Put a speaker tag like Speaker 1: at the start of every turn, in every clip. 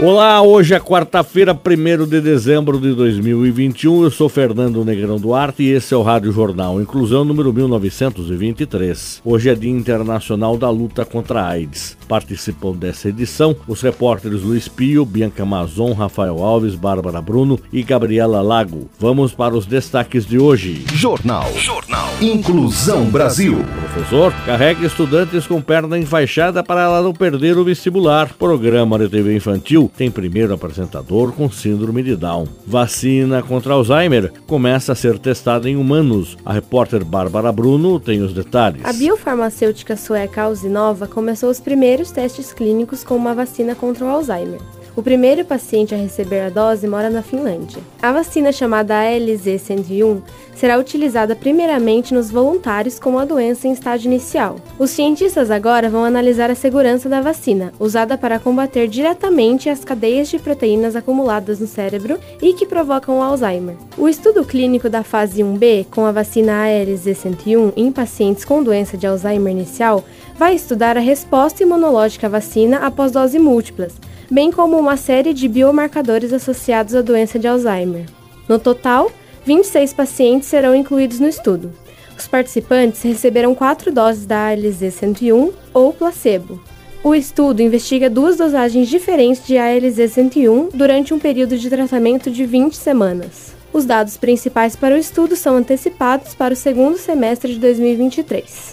Speaker 1: Olá, hoje é quarta-feira, 1 de dezembro de 2021. Eu sou Fernando Negrão Duarte e esse é o Rádio Jornal Inclusão número 1923. Hoje é Dia Internacional da Luta contra a AIDS. Participam dessa edição os repórteres Luiz Pio, Bianca Mazon, Rafael Alves, Bárbara Bruno e Gabriela Lago. Vamos para os destaques de hoje.
Speaker 2: Jornal. Jornal. Inclusão Brasil.
Speaker 1: Professor, carrega estudantes com perna enfaixada para ela não perder o vestibular. Programa de TV infantil tem primeiro apresentador com síndrome de Down. Vacina contra Alzheimer começa a ser testada em humanos. A repórter Bárbara Bruno tem os detalhes.
Speaker 3: A biofarmacêutica sueca Alzinova começou os primeiros testes clínicos com uma vacina contra o Alzheimer. O primeiro paciente a receber a dose mora na Finlândia. A vacina chamada ALZ-101 será utilizada primeiramente nos voluntários com a doença em estágio inicial. Os cientistas agora vão analisar a segurança da vacina, usada para combater diretamente as cadeias de proteínas acumuladas no cérebro e que provocam o Alzheimer. O estudo clínico da fase 1B com a vacina ALZ-101 em pacientes com doença de Alzheimer inicial vai estudar a resposta imunológica à vacina após dose múltiplas bem como uma série de biomarcadores associados à doença de Alzheimer. No total, 26 pacientes serão incluídos no estudo. Os participantes receberam quatro doses da ALZ-101 ou placebo. O estudo investiga duas dosagens diferentes de ALZ-101 durante um período de tratamento de 20 semanas. Os dados principais para o estudo são antecipados para o segundo semestre de 2023.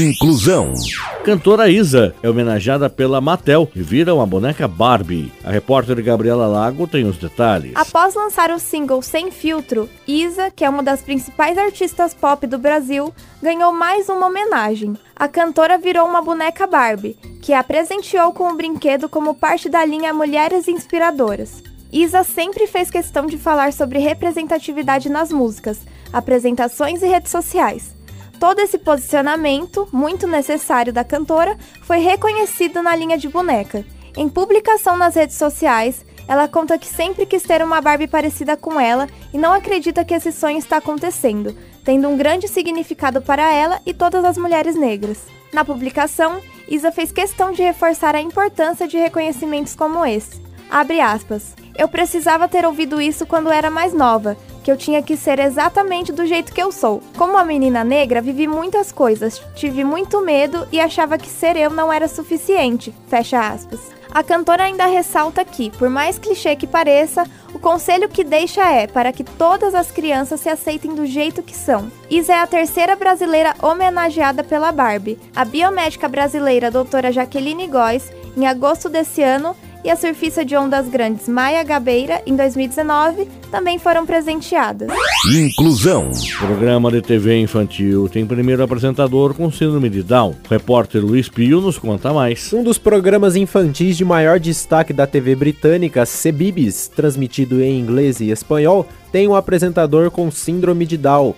Speaker 2: Inclusão.
Speaker 1: Cantora Isa é homenageada pela Mattel e vira uma boneca Barbie. A repórter Gabriela Lago tem os detalhes.
Speaker 4: Após lançar o single Sem Filtro, Isa, que é uma das principais artistas pop do Brasil, ganhou mais uma homenagem. A cantora virou uma boneca Barbie, que a presenteou com o brinquedo como parte da linha Mulheres Inspiradoras. Isa sempre fez questão de falar sobre representatividade nas músicas, apresentações e redes sociais. Todo esse posicionamento, muito necessário da cantora, foi reconhecido na linha de boneca. Em publicação nas redes sociais, ela conta que sempre quis ter uma Barbie parecida com ela e não acredita que esse sonho está acontecendo, tendo um grande significado para ela e todas as mulheres negras. Na publicação, Isa fez questão de reforçar a importância de reconhecimentos como esse. Abre aspas. Eu precisava ter ouvido isso quando era mais nova, que eu tinha que ser exatamente do jeito que eu sou. Como uma menina negra, vivi muitas coisas, tive muito medo e achava que ser eu não era suficiente. Fecha aspas. A cantora ainda ressalta que, por mais clichê que pareça, o conselho que deixa é para que todas as crianças se aceitem do jeito que são. Isa é a terceira brasileira homenageada pela Barbie. A biomédica brasileira doutora Jaqueline Góes, em agosto desse ano, e a surfista de ondas grandes Maia Gabeira, em 2019, também foram presenteadas.
Speaker 2: Inclusão.
Speaker 1: Programa de TV infantil tem primeiro apresentador com síndrome de Down. O repórter Luiz Pio nos conta mais.
Speaker 5: Um dos programas infantis de maior destaque da TV britânica, Cebibis, transmitido em inglês e espanhol, tem um apresentador com síndrome de Down.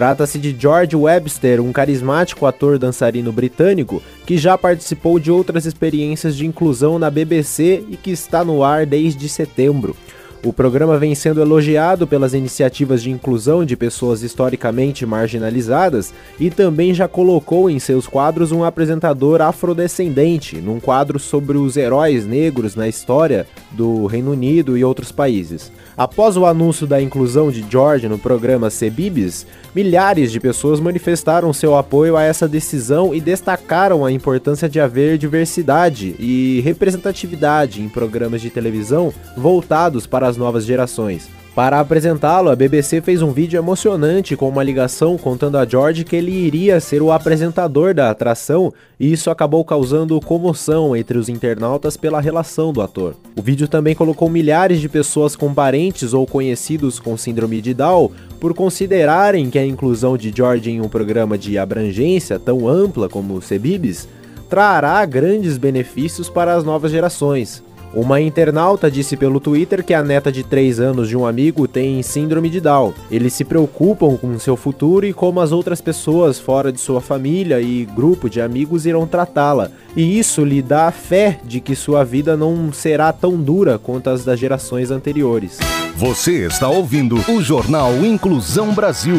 Speaker 5: Trata-se de George Webster, um carismático ator dançarino britânico que já participou de outras experiências de inclusão na BBC e que está no ar desde setembro. O programa vem sendo elogiado pelas iniciativas de inclusão de pessoas historicamente marginalizadas e também já colocou em seus quadros um apresentador afrodescendente, num quadro sobre os heróis negros na história do Reino Unido e outros países. Após o anúncio da inclusão de George no programa Cebibis, milhares de pessoas manifestaram seu apoio a essa decisão e destacaram a importância de haver diversidade e representatividade em programas de televisão voltados para as novas gerações. Para apresentá-lo, a BBC fez um vídeo emocionante com uma ligação contando a George que ele iria ser o apresentador da atração, e isso acabou causando comoção entre os internautas pela relação do ator. O vídeo também colocou milhares de pessoas com parentes ou conhecidos com síndrome de Down por considerarem que a inclusão de George em um programa de abrangência tão ampla como o Cebibis trará grandes benefícios para as novas gerações. Uma internauta disse pelo Twitter que a neta de 3 anos de um amigo tem síndrome de Down. Eles se preocupam com seu futuro e como as outras pessoas fora de sua família e grupo de amigos irão tratá-la. E isso lhe dá fé de que sua vida não será tão dura quanto as das gerações anteriores.
Speaker 2: Você está ouvindo o Jornal Inclusão Brasil.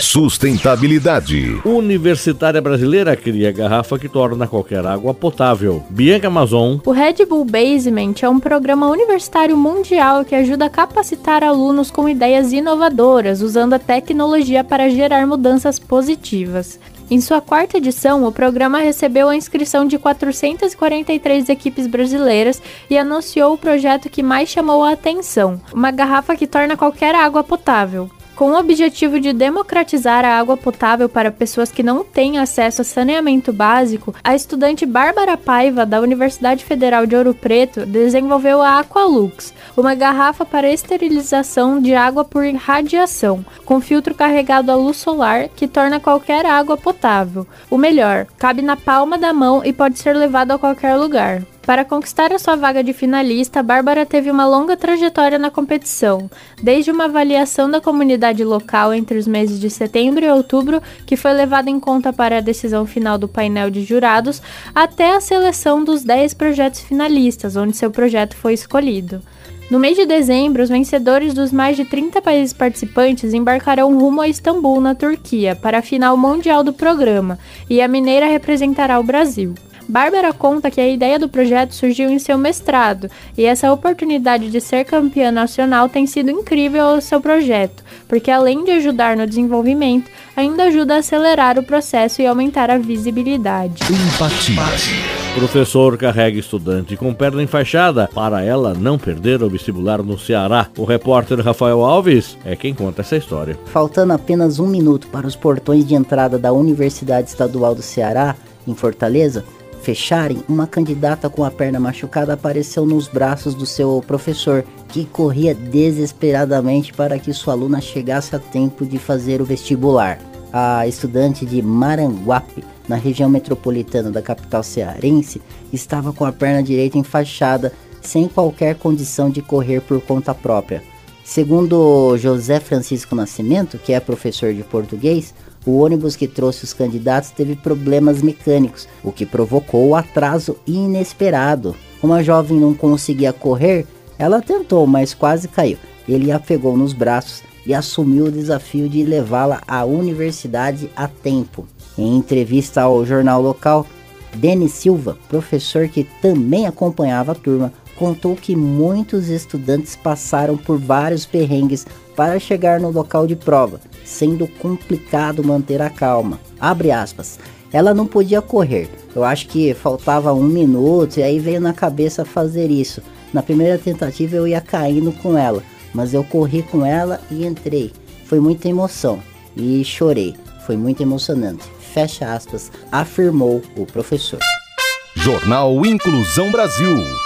Speaker 2: Sustentabilidade.
Speaker 1: Universitária brasileira cria garrafa que torna qualquer água potável. Bianca Amazon.
Speaker 6: O Red Bull Basement é um programa universitário mundial que ajuda a capacitar alunos com ideias inovadoras, usando a tecnologia para gerar mudanças positivas. Em sua quarta edição, o programa recebeu a inscrição de 443 equipes brasileiras e anunciou o projeto que mais chamou a atenção: uma garrafa que torna qualquer água potável. Com o objetivo de democratizar a água potável para pessoas que não têm acesso a saneamento básico, a estudante Bárbara Paiva, da Universidade Federal de Ouro Preto, desenvolveu a Aqualux, uma garrafa para esterilização de água por radiação, com filtro carregado a luz solar que torna qualquer água potável. O melhor, cabe na palma da mão e pode ser levado a qualquer lugar. Para conquistar a sua vaga de finalista, Bárbara teve uma longa trajetória na competição, desde uma avaliação da comunidade local entre os meses de setembro e outubro, que foi levada em conta para a decisão final do painel de jurados, até a seleção dos 10 projetos finalistas, onde seu projeto foi escolhido. No mês de dezembro, os vencedores dos mais de 30 países participantes embarcarão rumo a Istambul, na Turquia, para a final mundial do programa, e a mineira representará o Brasil. Bárbara conta que a ideia do projeto surgiu em seu mestrado, e essa oportunidade de ser campeã nacional tem sido incrível ao seu projeto, porque além de ajudar no desenvolvimento, ainda ajuda a acelerar o processo e aumentar a visibilidade.
Speaker 2: Empatia.
Speaker 1: Professor carrega estudante com perna enfaixada para ela não perder o vestibular no Ceará. O repórter Rafael Alves é quem conta essa história.
Speaker 7: Faltando apenas um minuto para os portões de entrada da Universidade Estadual do Ceará, em Fortaleza, fecharem, uma candidata com a perna machucada apareceu nos braços do seu professor, que corria desesperadamente para que sua aluna chegasse a tempo de fazer o vestibular. A estudante de Maranguape, na região metropolitana da capital cearense, estava com a perna direita enfaixada, sem qualquer condição de correr por conta própria. Segundo José Francisco Nascimento, que é professor de português, o ônibus que trouxe os candidatos teve problemas mecânicos, o que provocou o atraso inesperado. Como a jovem não conseguia correr, ela tentou, mas quase caiu. Ele a pegou nos braços e assumiu o desafio de levá-la à universidade a tempo. Em entrevista ao jornal local, Denis Silva, professor que também acompanhava a turma, contou que muitos estudantes passaram por vários perrengues para chegar no local de prova, sendo complicado manter a calma. Abre aspas. Ela não podia correr. Eu acho que faltava um minuto e aí veio na cabeça fazer isso. Na primeira tentativa eu ia caindo com ela, mas eu corri com ela e entrei. Foi muita emoção e chorei. Foi muito emocionante. Fecha aspas, afirmou o professor.
Speaker 2: Jornal Inclusão Brasil.